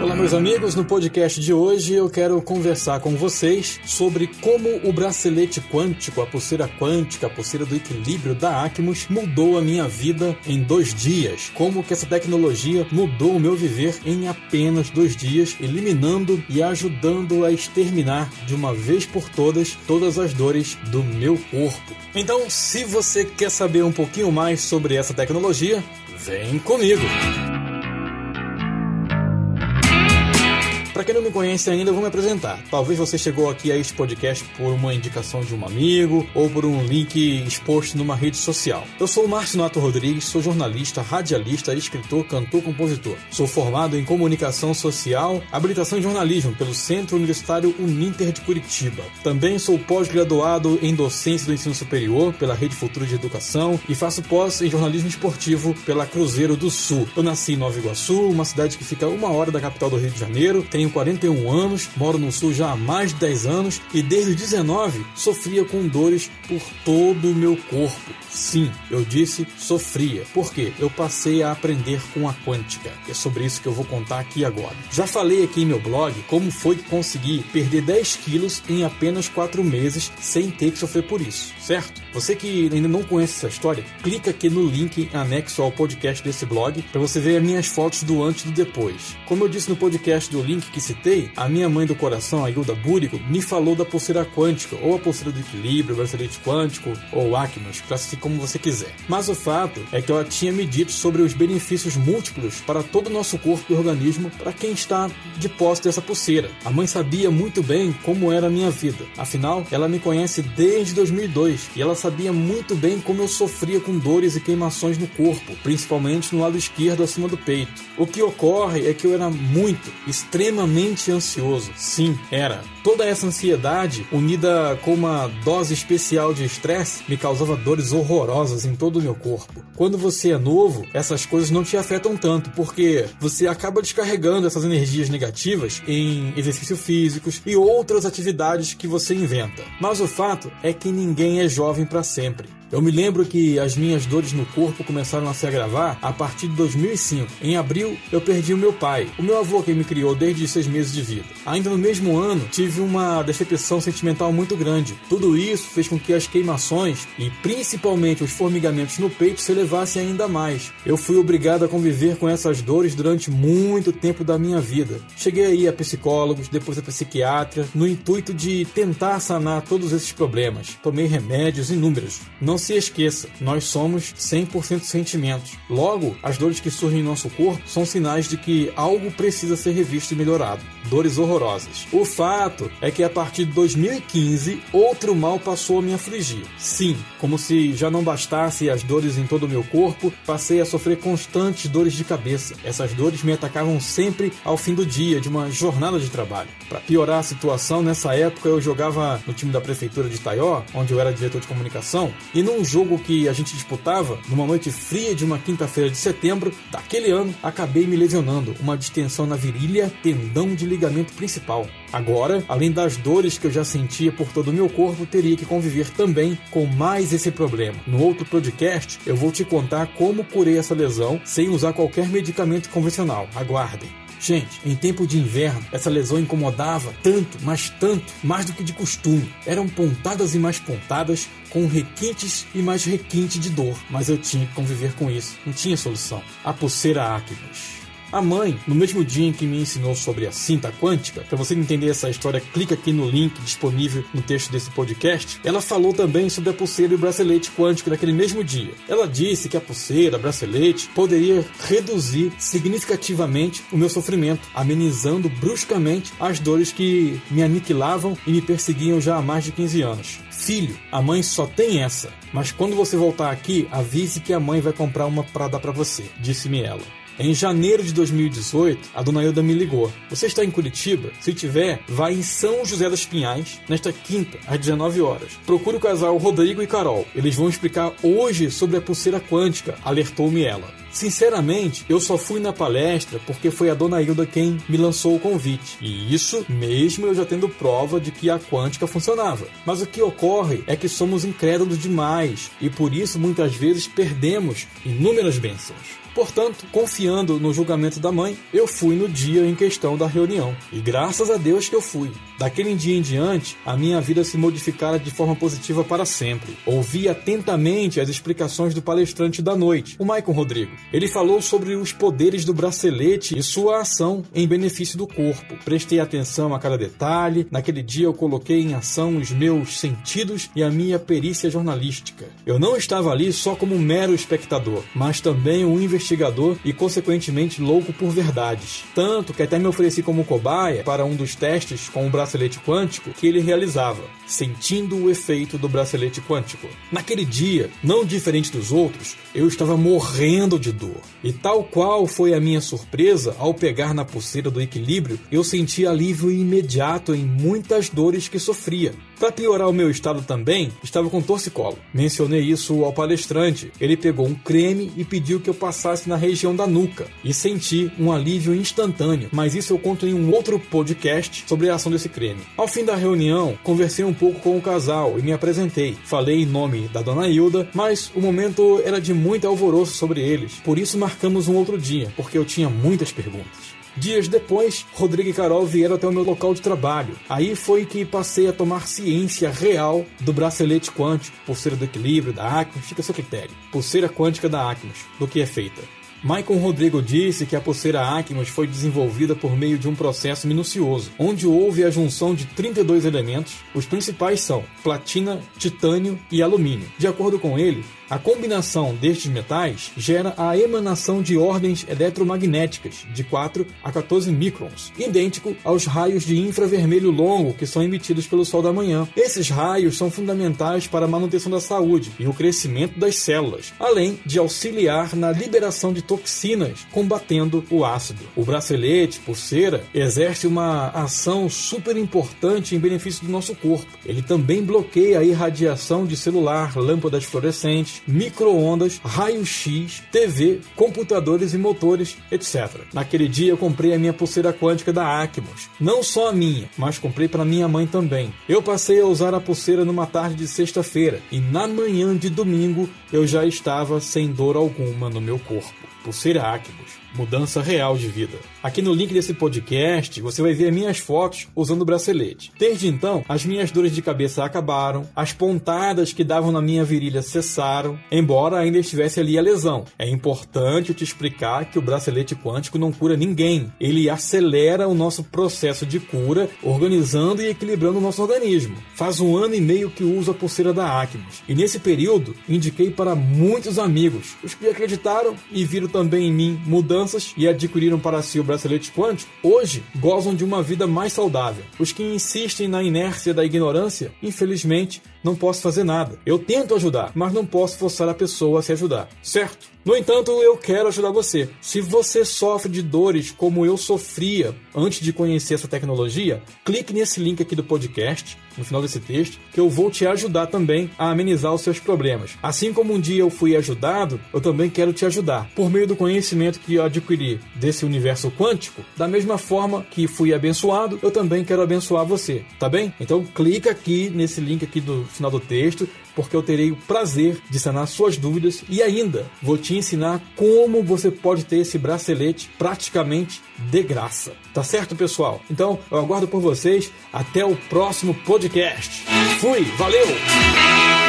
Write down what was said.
Olá, meus amigos. No podcast de hoje eu quero conversar com vocês sobre como o bracelete quântico, a pulseira quântica, a pulseira do equilíbrio da Acmos mudou a minha vida em dois dias. Como que essa tecnologia mudou o meu viver em apenas dois dias, eliminando e ajudando a exterminar de uma vez por todas todas as dores do meu corpo. Então, se você quer saber um pouquinho mais sobre essa tecnologia, vem comigo! Para quem não me conhece ainda, eu vou me apresentar. Talvez você chegou aqui a este podcast por uma indicação de um amigo ou por um link exposto numa rede social. Eu sou o Márcio Nato Rodrigues, sou jornalista, radialista, escritor, cantor, compositor. Sou formado em comunicação social, habilitação em jornalismo pelo Centro Universitário Uninter de Curitiba. Também sou pós-graduado em docência do ensino superior pela Rede Futuro de Educação e faço pós em jornalismo esportivo pela Cruzeiro do Sul. Eu nasci em Nova Iguaçu, uma cidade que fica uma hora da capital do Rio de Janeiro. Tenho 41 anos, moro no sul já há mais de 10 anos e desde os 19 sofria com dores por todo o meu corpo. Sim, eu disse sofria, porque eu passei a aprender com a quântica. É sobre isso que eu vou contar aqui agora. Já falei aqui em meu blog como foi que consegui perder 10 quilos em apenas 4 meses sem ter que sofrer por isso, certo? Você que ainda não conhece essa história, clica aqui no link anexo ao podcast desse blog para você ver as minhas fotos do antes e do depois. Como eu disse no podcast do link que citei, a minha mãe do coração, a Hilda Búrico, me falou da pulseira quântica, ou a pulseira do equilíbrio, o bracelete quântico, ou Acmos, classifique como você quiser. Mas o fato é que ela tinha me dito sobre os benefícios múltiplos para todo o nosso corpo e organismo para quem está de posse dessa pulseira. A mãe sabia muito bem como era a minha vida. Afinal, ela me conhece desde 2002 e ela sabia muito bem como eu sofria com dores e queimações no corpo, principalmente no lado esquerdo acima do peito. O que ocorre é que eu era muito, extremamente extremamente ansioso. Sim, era. Toda essa ansiedade, unida com uma dose especial de estresse, me causava dores horrorosas em todo o meu corpo. Quando você é novo, essas coisas não te afetam tanto, porque você acaba descarregando essas energias negativas em exercícios físicos e outras atividades que você inventa. Mas o fato é que ninguém é jovem para sempre. Eu me lembro que as minhas dores no corpo começaram a se agravar a partir de 2005. Em abril, eu perdi o meu pai, o meu avô que me criou desde seis meses de vida. Ainda no mesmo ano, tive uma decepção sentimental muito grande. Tudo isso fez com que as queimações e principalmente os formigamentos no peito se elevassem ainda mais. Eu fui obrigado a conviver com essas dores durante muito tempo da minha vida. Cheguei aí a psicólogos, depois a psiquiatra, no intuito de tentar sanar todos esses problemas. Tomei remédios inúmeros. Não não se esqueça, nós somos 100% sentimentos. Logo, as dores que surgem em nosso corpo são sinais de que algo precisa ser revisto e melhorado. Dores horrorosas. O fato é que a partir de 2015, outro mal passou a me afligir. Sim, como se já não bastasse as dores em todo o meu corpo, passei a sofrer constantes dores de cabeça. Essas dores me atacavam sempre ao fim do dia, de uma jornada de trabalho. Para piorar a situação, nessa época eu jogava no time da prefeitura de Itaió, onde eu era diretor de comunicação, e num jogo que a gente disputava, numa noite fria de uma quinta-feira de setembro daquele ano, acabei me lesionando, uma distensão na virilha, tendão de ligamento principal. Agora, além das dores que eu já sentia por todo o meu corpo, teria que conviver também com mais esse problema. No outro podcast, eu vou te contar como curei essa lesão sem usar qualquer medicamento convencional. Aguardem. Gente, em tempo de inverno, essa lesão incomodava tanto, mas tanto, mais do que de costume. Eram pontadas e mais pontadas, com requintes e mais requinte de dor, mas eu tinha que conviver com isso. Não tinha solução. A pulseira Acnos. A mãe, no mesmo dia em que me ensinou sobre a cinta quântica, para você entender essa história, clica aqui no link disponível no texto desse podcast. Ela falou também sobre a pulseira e o bracelete quântico naquele mesmo dia. Ela disse que a pulseira, bracelete, poderia reduzir significativamente o meu sofrimento, amenizando bruscamente as dores que me aniquilavam e me perseguiam já há mais de 15 anos. Filho, a mãe só tem essa, mas quando você voltar aqui, avise que a mãe vai comprar uma para dar para você, disse-me ela. Em janeiro de 2018, a dona Hilda me ligou. Você está em Curitiba? Se tiver, vá em São José das Pinhais, nesta quinta, às 19 horas. Procure o casal Rodrigo e Carol. Eles vão explicar hoje sobre a pulseira quântica, alertou-me ela. Sinceramente, eu só fui na palestra porque foi a dona Hilda quem me lançou o convite. E isso mesmo eu já tendo prova de que a quântica funcionava. Mas o que ocorre é que somos incrédulos demais e por isso muitas vezes perdemos inúmeras bênçãos. Portanto, confiando no julgamento da mãe, eu fui no dia em questão da reunião. E graças a Deus que eu fui. Daquele dia em diante, a minha vida se modificara de forma positiva para sempre. Ouvi atentamente as explicações do palestrante da noite, o Maicon Rodrigo. Ele falou sobre os poderes do bracelete e sua ação em benefício do corpo. Prestei atenção a cada detalhe. Naquele dia eu coloquei em ação os meus sentidos e a minha perícia jornalística. Eu não estava ali só como um mero espectador, mas também um investigador e, consequentemente, louco por verdades. Tanto que até me ofereci como cobaia para um dos testes com o bracelete quântico que ele realizava, sentindo o efeito do bracelete quântico. Naquele dia, não diferente dos outros, eu estava morrendo de dor. E tal qual foi a minha surpresa ao pegar na pulseira do equilíbrio, eu senti alívio imediato em muitas dores que sofria. Para piorar o meu estado também, estava com torcicolo. Mencionei isso ao palestrante. Ele pegou um creme e pediu que eu passasse na região da nuca e senti um alívio instantâneo. Mas isso eu conto em um outro podcast sobre a ação desse creme. Ao fim da reunião, conversei um pouco com o casal e me apresentei. Falei em nome da dona Hilda, mas o momento era de muito alvoroço sobre eles. Por isso marcamos um outro dia, porque eu tinha muitas perguntas. Dias depois, Rodrigo e Carol vieram até o meu local de trabalho. Aí foi que passei a tomar ciência real do bracelete quântico, pulseira do equilíbrio, da Acmos, fica a seu critério. Pulseira quântica da Acmos, do que é feita. Maicon Rodrigo disse que a pulseira Acmos foi desenvolvida por meio de um processo minucioso, onde houve a junção de 32 elementos. Os principais são platina, titânio e alumínio. De acordo com ele, a combinação destes metais gera a emanação de ordens eletromagnéticas de 4 a 14 microns, idêntico aos raios de infravermelho longo que são emitidos pelo sol da manhã. Esses raios são fundamentais para a manutenção da saúde e o crescimento das células, além de auxiliar na liberação de toxinas, combatendo o ácido. O bracelete, pulseira, exerce uma ação super importante em benefício do nosso corpo. Ele também bloqueia a irradiação de celular, lâmpadas fluorescentes, micro-ondas, raio-x, TV, computadores e motores, etc. Naquele dia eu comprei a minha pulseira quântica da Acmos. Não só a minha, mas comprei para minha mãe também. Eu passei a usar a pulseira numa tarde de sexta-feira e na manhã de domingo eu já estava sem dor alguma no meu corpo. Pulseira Acmos mudança real de vida. Aqui no link desse podcast você vai ver minhas fotos usando o bracelete. Desde então, as minhas dores de cabeça acabaram, as pontadas que davam na minha virilha cessaram, embora ainda estivesse ali a lesão. É importante te explicar que o bracelete quântico não cura ninguém. Ele acelera o nosso processo de cura, organizando e equilibrando o nosso organismo. Faz um ano e meio que uso a pulseira da Acmos. E nesse período, indiquei para muitos amigos, os que acreditaram e viram também em mim mudança mudanças e adquiriram para si o bracelete quântico, hoje gozam de uma vida mais saudável. Os que insistem na inércia da ignorância, infelizmente, não posso fazer nada. Eu tento ajudar, mas não posso forçar a pessoa a se ajudar, certo? No entanto, eu quero ajudar você. Se você sofre de dores como eu sofria antes de conhecer essa tecnologia, clique nesse link aqui do podcast, no final desse texto, que eu vou te ajudar também a amenizar os seus problemas. Assim como um dia eu fui ajudado, eu também quero te ajudar. Por meio do conhecimento que eu adquiri desse universo quântico, da mesma forma que fui abençoado, eu também quero abençoar você, tá bem? Então clica aqui nesse link aqui do final do texto, porque eu terei o prazer de sanar suas dúvidas e ainda vou te ensinar como você pode ter esse bracelete praticamente de graça. Tá certo, pessoal? Então, eu aguardo por vocês. Até o próximo podcast. Fui, valeu!